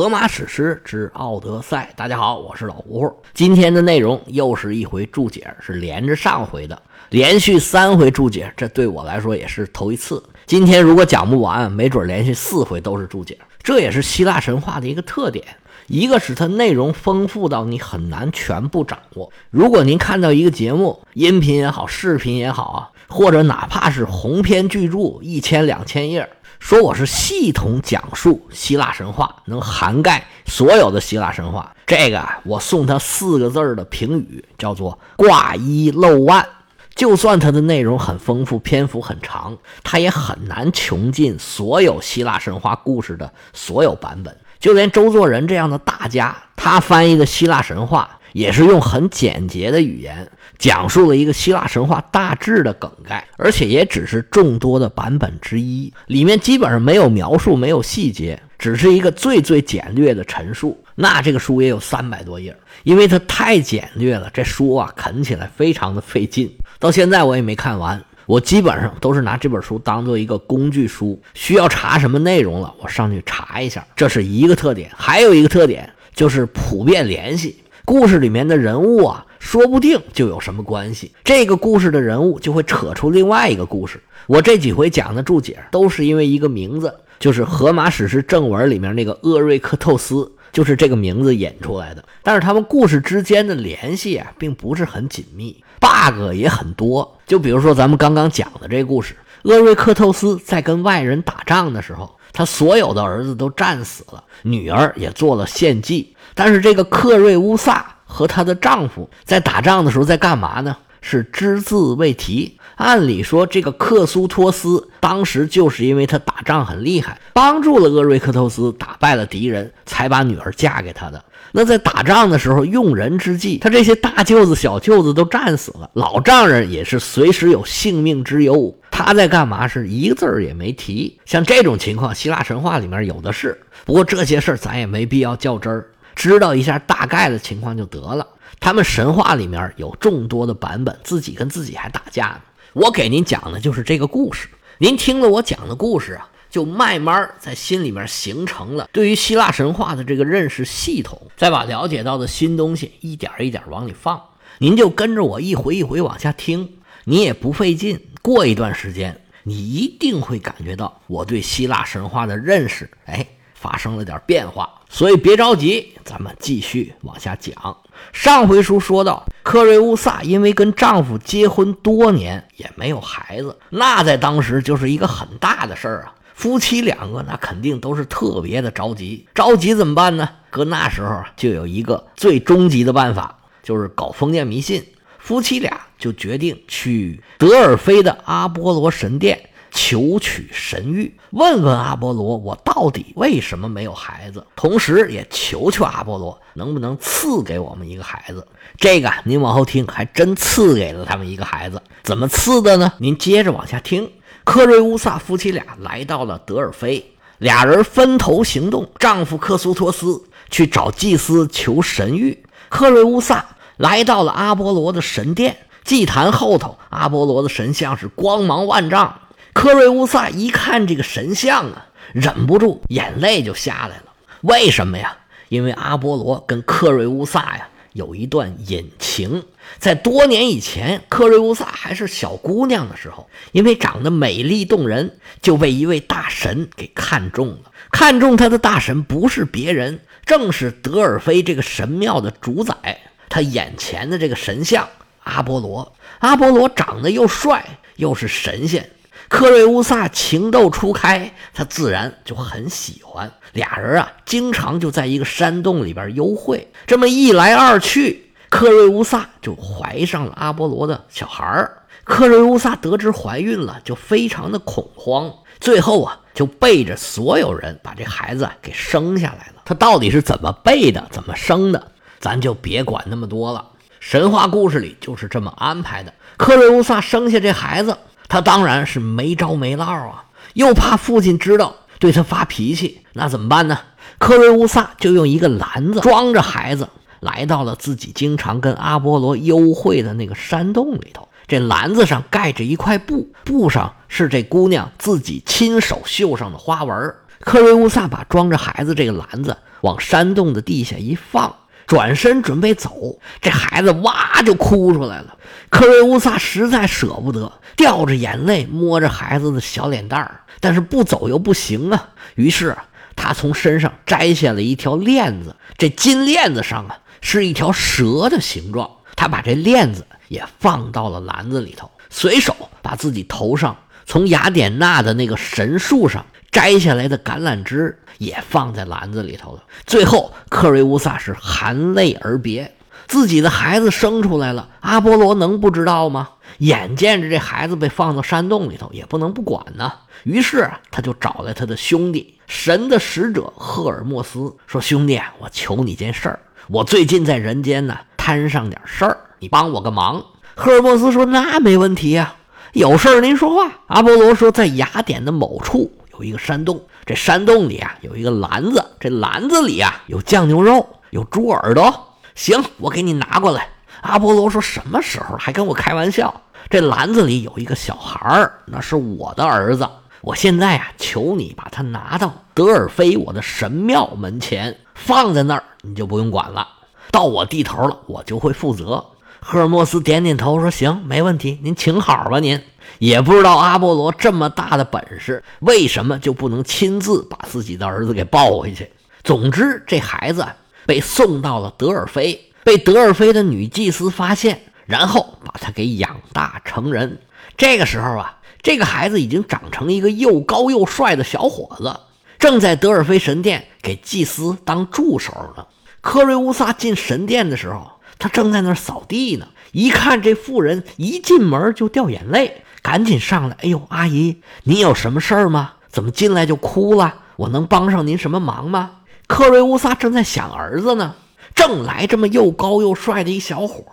荷马史诗之奥德赛，大家好，我是老胡。今天的内容又是一回注解，是连着上回的，连续三回注解，这对我来说也是头一次。今天如果讲不完，没准连续四回都是注解。这也是希腊神话的一个特点，一个是它内容丰富到你很难全部掌握。如果您看到一个节目，音频也好，视频也好啊，或者哪怕是鸿篇巨著，一千两千页。说我是系统讲述希腊神话，能涵盖所有的希腊神话。这个我送他四个字的评语，叫做挂一漏万。就算它的内容很丰富，篇幅很长，它也很难穷尽所有希腊神话故事的所有版本。就连周作人这样的大家，他翻译的希腊神话。也是用很简洁的语言讲述了一个希腊神话大致的梗概，而且也只是众多的版本之一，里面基本上没有描述，没有细节，只是一个最最简略的陈述。那这个书也有三百多页，因为它太简略了，这书啊啃起来非常的费劲。到现在我也没看完，我基本上都是拿这本书当做一个工具书，需要查什么内容了，我上去查一下，这是一个特点。还有一个特点就是普遍联系。故事里面的人物啊，说不定就有什么关系。这个故事的人物就会扯出另外一个故事。我这几回讲的注解都是因为一个名字，就是《荷马史诗正文》里面那个厄瑞克透斯，就是这个名字引出来的。但是他们故事之间的联系啊，并不是很紧密，bug 也很多。就比如说咱们刚刚讲的这故事，厄瑞克透斯在跟外人打仗的时候，他所有的儿子都战死了，女儿也做了献祭。但是这个克瑞乌萨和她的丈夫在打仗的时候在干嘛呢？是只字未提。按理说，这个克苏托斯当时就是因为他打仗很厉害，帮助了厄瑞克托斯打败了敌人，才把女儿嫁给他的。那在打仗的时候用人之际，他这些大舅子、小舅子都战死了，老丈人也是随时有性命之忧。他在干嘛？是一个字儿也没提。像这种情况，希腊神话里面有的是。不过这些事儿咱也没必要较真儿。知道一下大概的情况就得了。他们神话里面有众多的版本，自己跟自己还打架呢。我给您讲的就是这个故事。您听了我讲的故事啊，就慢慢在心里面形成了对于希腊神话的这个认识系统，再把了解到的新东西一点一点往里放。您就跟着我一回一回往下听，你也不费劲。过一段时间，你一定会感觉到我对希腊神话的认识，哎。发生了点变化，所以别着急，咱们继续往下讲。上回书说到，克瑞乌萨因为跟丈夫结婚多年也没有孩子，那在当时就是一个很大的事儿啊。夫妻两个那肯定都是特别的着急，着急怎么办呢？搁那时候就有一个最终极的办法，就是搞封建迷信。夫妻俩就决定去德尔菲的阿波罗神殿。求取神谕，问问阿波罗，我到底为什么没有孩子？同时也求求阿波罗，能不能赐给我们一个孩子？这个您往后听，还真赐给了他们一个孩子。怎么赐的呢？您接着往下听。克瑞乌萨夫妻俩来到了德尔菲，俩人分头行动。丈夫克苏托斯去找祭司求神谕，克瑞乌萨来到了阿波罗的神殿祭坛后头，阿波罗的神像是光芒万丈。克瑞乌萨一看这个神像啊，忍不住眼泪就下来了。为什么呀？因为阿波罗跟克瑞乌萨呀有一段隐情。在多年以前，克瑞乌萨还是小姑娘的时候，因为长得美丽动人，就被一位大神给看中了。看中她的大神不是别人，正是德尔菲这个神庙的主宰。他眼前的这个神像阿波罗，阿波罗长得又帅，又是神仙。克瑞乌萨情窦初开，他自然就很喜欢。俩人啊，经常就在一个山洞里边幽会。这么一来二去，克瑞乌萨就怀上了阿波罗的小孩儿。克瑞乌萨得知怀孕了，就非常的恐慌。最后啊，就背着所有人把这孩子给生下来了。他到底是怎么背的，怎么生的，咱就别管那么多了。神话故事里就是这么安排的。克瑞乌萨生下这孩子。他当然是没招没落啊，又怕父亲知道对他发脾气，那怎么办呢？克瑞乌萨就用一个篮子装着孩子，来到了自己经常跟阿波罗幽会的那个山洞里头。这篮子上盖着一块布，布上是这姑娘自己亲手绣上的花纹。克瑞乌萨把装着孩子这个篮子往山洞的地下一放，转身准备走，这孩子哇就哭出来了。克瑞乌萨实在舍不得，掉着眼泪摸着孩子的小脸蛋儿，但是不走又不行啊。于是他从身上摘下了一条链子，这金链子上啊是一条蛇的形状。他把这链子也放到了篮子里头，随手把自己头上从雅典娜的那个神树上摘下来的橄榄枝也放在篮子里头了。最后，克瑞乌萨是含泪而别。自己的孩子生出来了，阿波罗能不知道吗？眼见着这孩子被放到山洞里头，也不能不管呢。于是他就找来他的兄弟神的使者赫尔墨斯，说：“兄弟，我求你件事儿，我最近在人间呢摊上点事儿，你帮我个忙。”赫尔墨斯说：“那没问题呀，有事儿您说话。”阿波罗说：“在雅典的某处有一个山洞，这山洞里啊有一个篮子，这篮子里啊有酱牛肉，有猪耳朵。”行，我给你拿过来。阿波罗说：“什么时候还跟我开玩笑？这篮子里有一个小孩儿，那是我的儿子。我现在啊，求你把他拿到德尔菲我的神庙门前，放在那儿，你就不用管了。到我地头了，我就会负责。”赫尔墨斯点点头说：“行，没问题，您请好吧。您也不知道阿波罗这么大的本事，为什么就不能亲自把自己的儿子给抱回去？总之，这孩子。”被送到了德尔菲，被德尔菲的女祭司发现，然后把他给养大成人。这个时候啊，这个孩子已经长成一个又高又帅的小伙子，正在德尔菲神殿给祭司当助手呢。科瑞乌萨进神殿的时候，他正在那儿扫地呢。一看这妇人一进门就掉眼泪，赶紧上来：“哎呦，阿姨，您有什么事儿吗？怎么进来就哭了？我能帮上您什么忙吗？”克瑞乌萨正在想儿子呢，正来这么又高又帅的一小伙，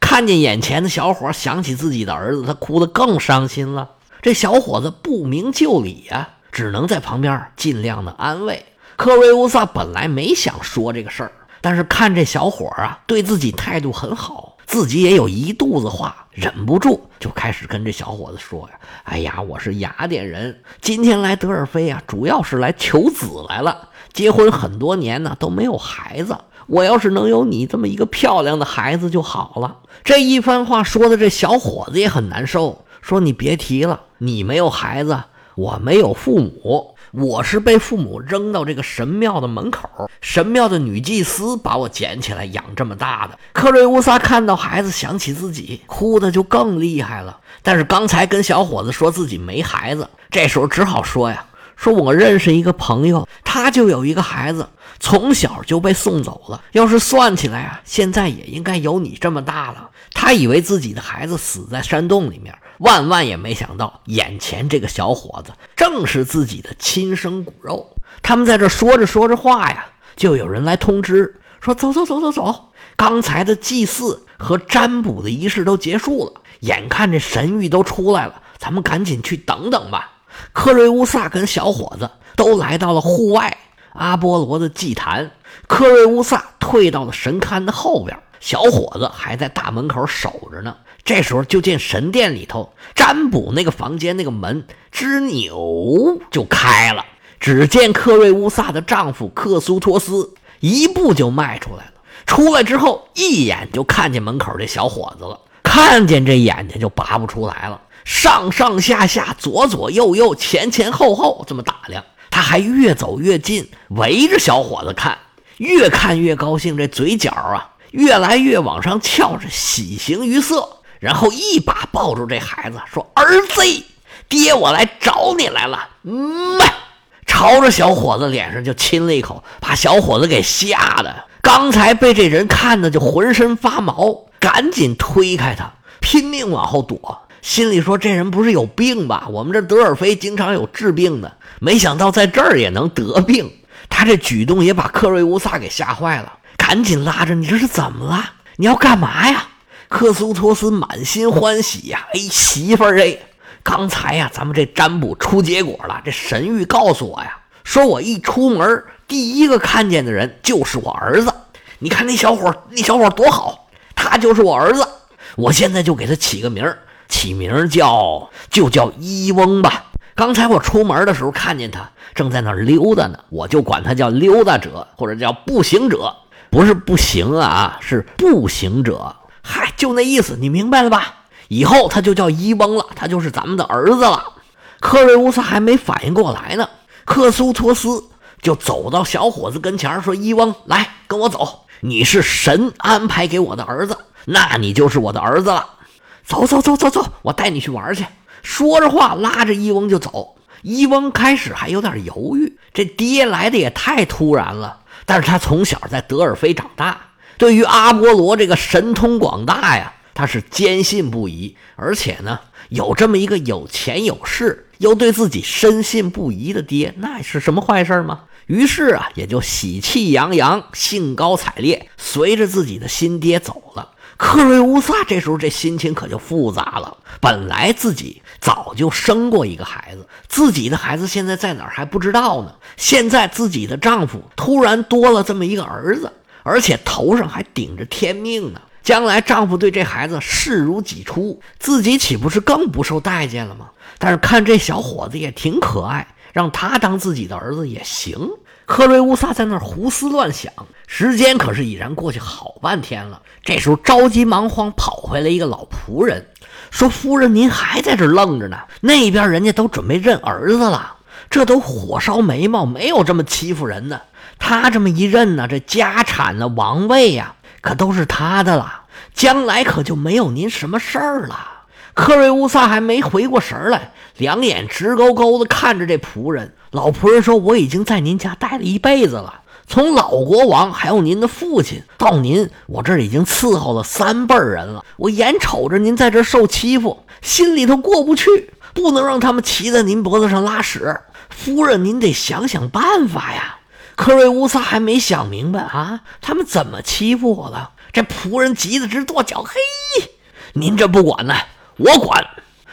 看见眼前的小伙，想起自己的儿子，他哭得更伤心了。这小伙子不明就里呀，只能在旁边尽量的安慰。克瑞乌萨本来没想说这个事儿，但是看这小伙啊，对自己态度很好，自己也有一肚子话，忍不住就开始跟这小伙子说呀：“哎呀，我是雅典人，今天来德尔菲啊，主要是来求子来了。”结婚很多年呢都没有孩子，我要是能有你这么一个漂亮的孩子就好了。这一番话说的这小伙子也很难受，说你别提了，你没有孩子，我没有父母，我是被父母扔到这个神庙的门口，神庙的女祭司把我捡起来养这么大的。克瑞乌萨看到孩子，想起自己，哭的就更厉害了。但是刚才跟小伙子说自己没孩子，这时候只好说呀。说，我认识一个朋友，他就有一个孩子，从小就被送走了。要是算起来啊，现在也应该有你这么大了。他以为自己的孩子死在山洞里面，万万也没想到，眼前这个小伙子正是自己的亲生骨肉。他们在这说着说着话呀，就有人来通知说：“走走走走走，刚才的祭祀和占卜的仪式都结束了，眼看这神谕都出来了，咱们赶紧去等等吧。”克瑞乌萨跟小伙子都来到了户外阿波罗的祭坛。克瑞乌萨退到了神龛的后边，小伙子还在大门口守着呢。这时候，就见神殿里头占卜那个房间那个门吱扭就开了。只见克瑞乌萨的丈夫克苏托斯一步就迈出来了。出来之后，一眼就看见门口这小伙子了，看见这眼睛就拔不出来了。上上下下、左左右右、前前后后这么打量，他还越走越近，围着小伙子看，越看越高兴，这嘴角啊越来越往上翘着，喜形于色。然后一把抱住这孩子，说：“儿子，爹我来找你来了。”嗯，朝着小伙子脸上就亲了一口，把小伙子给吓得，刚才被这人看的就浑身发毛，赶紧推开他，拼命往后躲。心里说：“这人不是有病吧？我们这德尔菲经常有治病的，没想到在这儿也能得病。”他这举动也把克瑞乌萨给吓坏了，赶紧拉着：“你这是怎么了？你要干嘛呀？”克苏托斯满心欢喜呀：“哎，媳妇儿哎，刚才呀，咱们这占卜出结果了。这神谕告诉我呀，说我一出门，第一个看见的人就是我儿子。你看那小伙，那小伙多好，他就是我儿子。我现在就给他起个名儿。”起名叫就叫伊翁吧。刚才我出门的时候看见他正在那溜达呢，我就管他叫溜达者或者叫步行者，不是不行啊，是步行者。嗨，就那意思，你明白了吧？以后他就叫伊翁了，他就是咱们的儿子了。克瑞乌萨还没反应过来呢，克苏托斯就走到小伙子跟前说：“伊翁，来跟我走，你是神安排给我的儿子，那你就是我的儿子了。走走走走走，我带你去玩去。”说着话，拉着伊翁就走。伊翁开始还有点犹豫，这爹来的也太突然了。但是他从小在德尔菲长大，对于阿波罗这个神通广大呀，他是坚信不疑。而且呢，有这么一个有钱有势又对自己深信不疑的爹，那是什么坏事吗？于是啊，也就喜气洋洋、兴高采烈，随着自己的新爹走了。克瑞乌萨这时候这心情可就复杂了。本来自己早就生过一个孩子，自己的孩子现在在哪儿还不知道呢。现在自己的丈夫突然多了这么一个儿子，而且头上还顶着天命呢。将来丈夫对这孩子视如己出，自己岂不是更不受待见了吗？但是看这小伙子也挺可爱，让他当自己的儿子也行。克瑞乌萨在那儿胡思乱想，时间可是已然过去好半天了。这时候着急忙慌跑回来一个老仆人，说：“夫人，您还在这愣着呢？那边人家都准备认儿子了，这都火烧眉毛，没有这么欺负人的。他这么一认呢，这家产呢、王位呀，可都是他的了，将来可就没有您什么事儿了。”克瑞乌萨还没回过神来，两眼直勾勾地看着这仆人。老仆人说：“我已经在您家待了一辈子了，从老国王还有您的父亲到您，我这已经伺候了三辈人了。我眼瞅着您在这受欺负，心里头过不去，不能让他们骑在您脖子上拉屎。夫人，您得想想办法呀。”克瑞乌萨还没想明白啊，他们怎么欺负我了？这仆人急得直跺脚：“嘿，您这不管呢？”我管，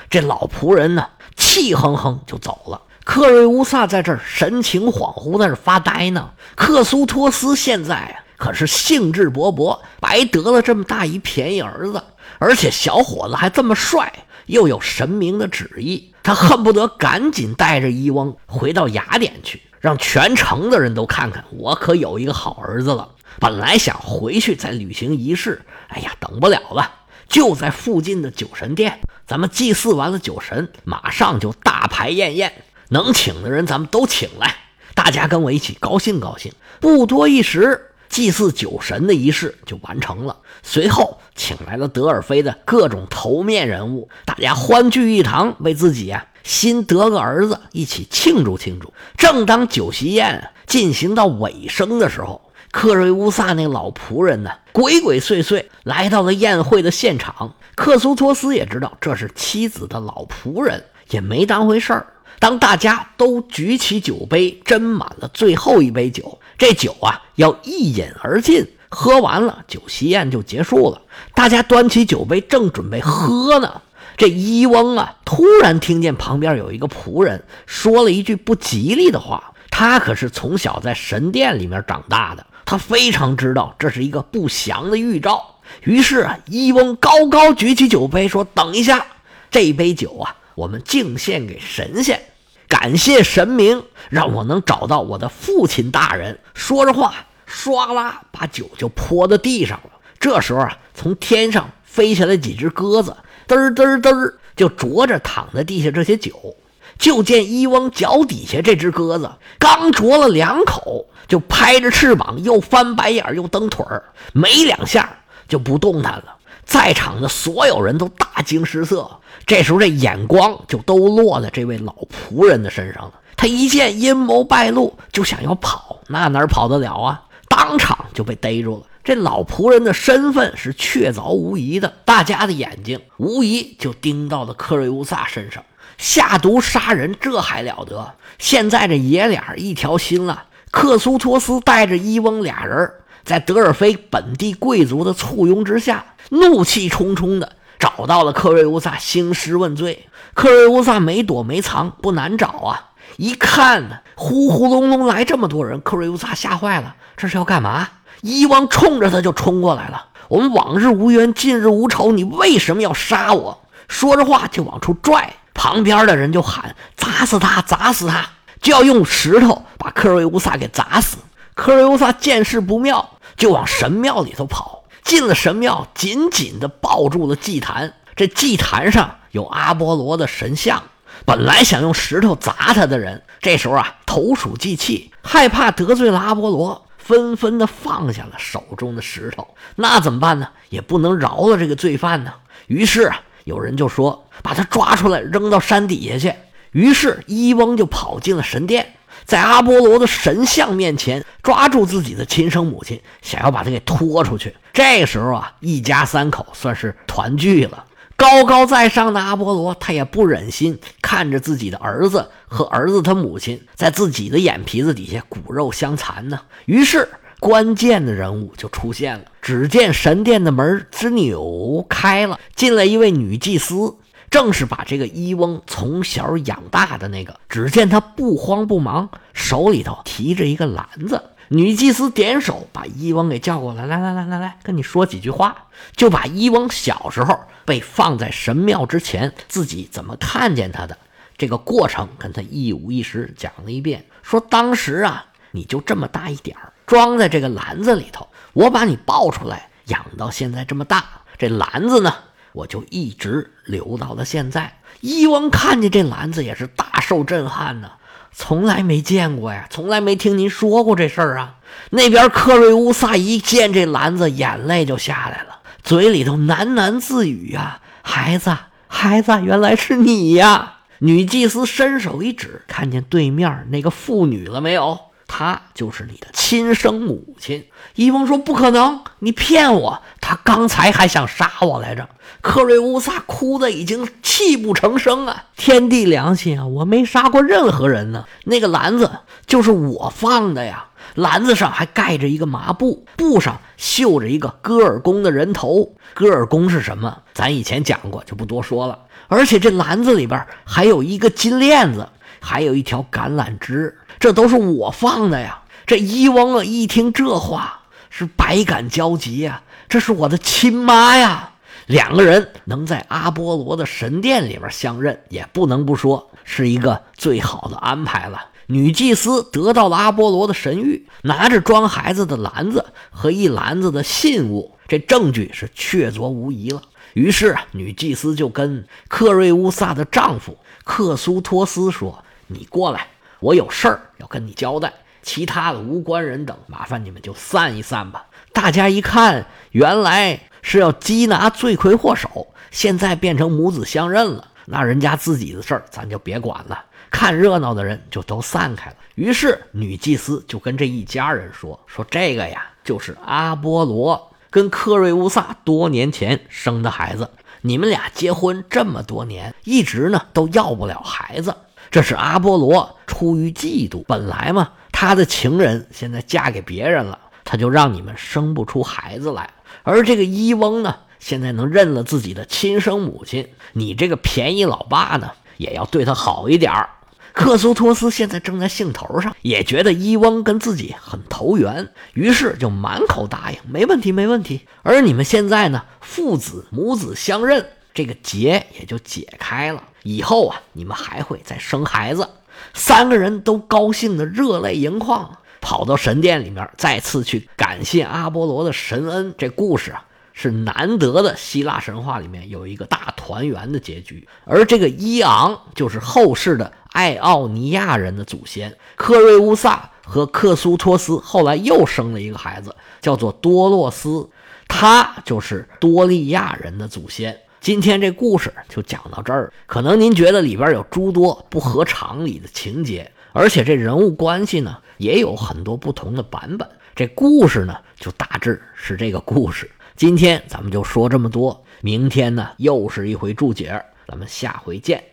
这老仆人呢，气哼哼就走了。克瑞乌萨在这儿神情恍惚，在这发呆呢。克苏托斯现在，可是兴致勃勃，白得了这么大一便宜儿子，而且小伙子还这么帅，又有神明的旨意，他恨不得赶紧带着伊翁回到雅典去，让全城的人都看看我可有一个好儿子了。本来想回去再履行仪式，哎呀，等不了了。就在附近的酒神殿，咱们祭祀完了酒神，马上就大排宴宴，能请的人咱们都请来，大家跟我一起高兴高兴。不多一时，祭祀酒神的仪式就完成了。随后请来了德尔菲的各种头面人物，大家欢聚一堂，为自己啊新得个儿子一起庆祝庆祝。正当酒席宴进行到尾声的时候。克瑞乌萨那老仆人呢，鬼鬼祟祟来到了宴会的现场。克苏托斯也知道这是妻子的老仆人，也没当回事儿。当大家都举起酒杯，斟满了最后一杯酒，这酒啊要一饮而尽，喝完了，酒席宴就结束了。大家端起酒杯，正准备喝呢，这伊翁啊，突然听见旁边有一个仆人说了一句不吉利的话。他可是从小在神殿里面长大的。他非常知道这是一个不祥的预兆，于是啊，伊翁高高举起酒杯，说：“等一下，这杯酒啊，我们敬献给神仙，感谢神明让我能找到我的父亲大人。”说着话，唰啦把酒就泼到地上了。这时候啊，从天上飞下来几只鸽子，嘚儿嘚嘚就啄着躺在地下这些酒。就见伊翁脚底下这只鸽子刚啄了两口，就拍着翅膀，又翻白眼又蹬腿儿，没两下就不动弹了。在场的所有人都大惊失色，这时候这眼光就都落在这位老仆人的身上了。他一见阴谋败露，就想要跑，那哪跑得了啊？当场就被逮住了。这老仆人的身份是确凿无疑的，大家的眼睛无疑就盯到了克瑞乌萨身上。下毒杀人，这还了得！现在这爷俩一条心了。克苏托斯带着伊翁俩人，在德尔菲本地贵族的簇拥之下，怒气冲冲的找到了克瑞乌萨兴师问罪。克瑞乌萨没躲没藏，不难找啊！一看呢，呼呼隆隆来这么多人，克瑞乌萨吓坏了，这是要干嘛？伊翁冲着他就冲过来了。我们往日无冤，近日无仇，你为什么要杀我？说着话就往出拽。旁边的人就喊：“砸死他，砸死他！”就要用石头把克瑞乌萨给砸死。克瑞乌萨见势不妙，就往神庙里头跑。进了神庙，紧紧地抱住了祭坛。这祭坛上有阿波罗的神像。本来想用石头砸他的人，这时候啊，投鼠忌器，害怕得罪了阿波罗，纷纷的放下了手中的石头。那怎么办呢？也不能饶了这个罪犯呢。于是啊，有人就说：“把他抓出来，扔到山底下去。”于是伊翁就跑进了神殿，在阿波罗的神像面前抓住自己的亲生母亲，想要把他给拖出去。这时候啊，一家三口算是团聚了。高高在上的阿波罗，他也不忍心看着自己的儿子和儿子他母亲在自己的眼皮子底下骨肉相残呢。于是，关键的人物就出现了。只见神殿的门吱扭开了，进来一位女祭司，正是把这个伊翁从小养大的那个。只见他不慌不忙，手里头提着一个篮子。女祭司点手把伊翁给叫过来，来来来来来，跟你说几句话，就把伊翁小时候被放在神庙之前，自己怎么看见他的这个过程，跟他一五一十讲了一遍。说当时啊，你就这么大一点儿，装在这个篮子里头，我把你抱出来，养到现在这么大，这篮子呢，我就一直留到了现在。伊翁看见这篮子也是大受震撼呢。从来没见过呀，从来没听您说过这事儿啊！那边克瑞乌萨一见这篮子，眼泪就下来了，嘴里头喃喃自语呀：“孩子，孩子，原来是你呀！”女祭司伸手一指，看见对面那个妇女了没有？她就是你的亲生母亲。伊翁说：“不可能，你骗我！他刚才还想杀我来着。”克瑞乌萨哭得已经泣不成声啊！天地良心啊，我没杀过任何人呢。那个篮子就是我放的呀，篮子上还盖着一个麻布，布上绣着一个戈尔宫的人头。戈尔宫是什么？咱以前讲过，就不多说了。而且这篮子里边还有一个金链子，还有一条橄榄枝，这都是我放的呀。这伊翁啊，一听这话是百感交集呀，这是我的亲妈呀。两个人能在阿波罗的神殿里边相认，也不能不说是一个最好的安排了。女祭司得到了阿波罗的神谕，拿着装孩子的篮子和一篮子的信物，这证据是确凿无疑了。于是啊，女祭司就跟克瑞乌萨的丈夫克苏托斯说：“你过来，我有事儿要跟你交代。其他的无关人等，麻烦你们就散一散吧。”大家一看，原来。是要缉拿罪魁祸首，现在变成母子相认了，那人家自己的事儿咱就别管了，看热闹的人就都散开了。于是女祭司就跟这一家人说：“说这个呀，就是阿波罗跟克瑞乌萨多年前生的孩子，你们俩结婚这么多年，一直呢都要不了孩子。这是阿波罗出于嫉妒，本来嘛，他的情人现在嫁给别人了，他就让你们生不出孩子来。”而这个伊翁呢，现在能认了自己的亲生母亲，你这个便宜老爸呢，也要对他好一点儿。克苏托斯现在正在兴头上，也觉得伊翁跟自己很投缘，于是就满口答应，没问题，没问题。而你们现在呢，父子母子相认，这个结也就解开了。以后啊，你们还会再生孩子。三个人都高兴的热泪盈眶。跑到神殿里面，再次去感谢阿波罗的神恩。这故事啊，是难得的希腊神话里面有一个大团圆的结局。而这个伊昂就是后世的爱奥尼亚人的祖先。克瑞乌萨和克苏托斯后来又生了一个孩子，叫做多洛斯，他就是多利亚人的祖先。今天这故事就讲到这儿。可能您觉得里边有诸多不合常理的情节。而且这人物关系呢，也有很多不同的版本。这故事呢，就大致是这个故事。今天咱们就说这么多，明天呢，又是一回注解，咱们下回见。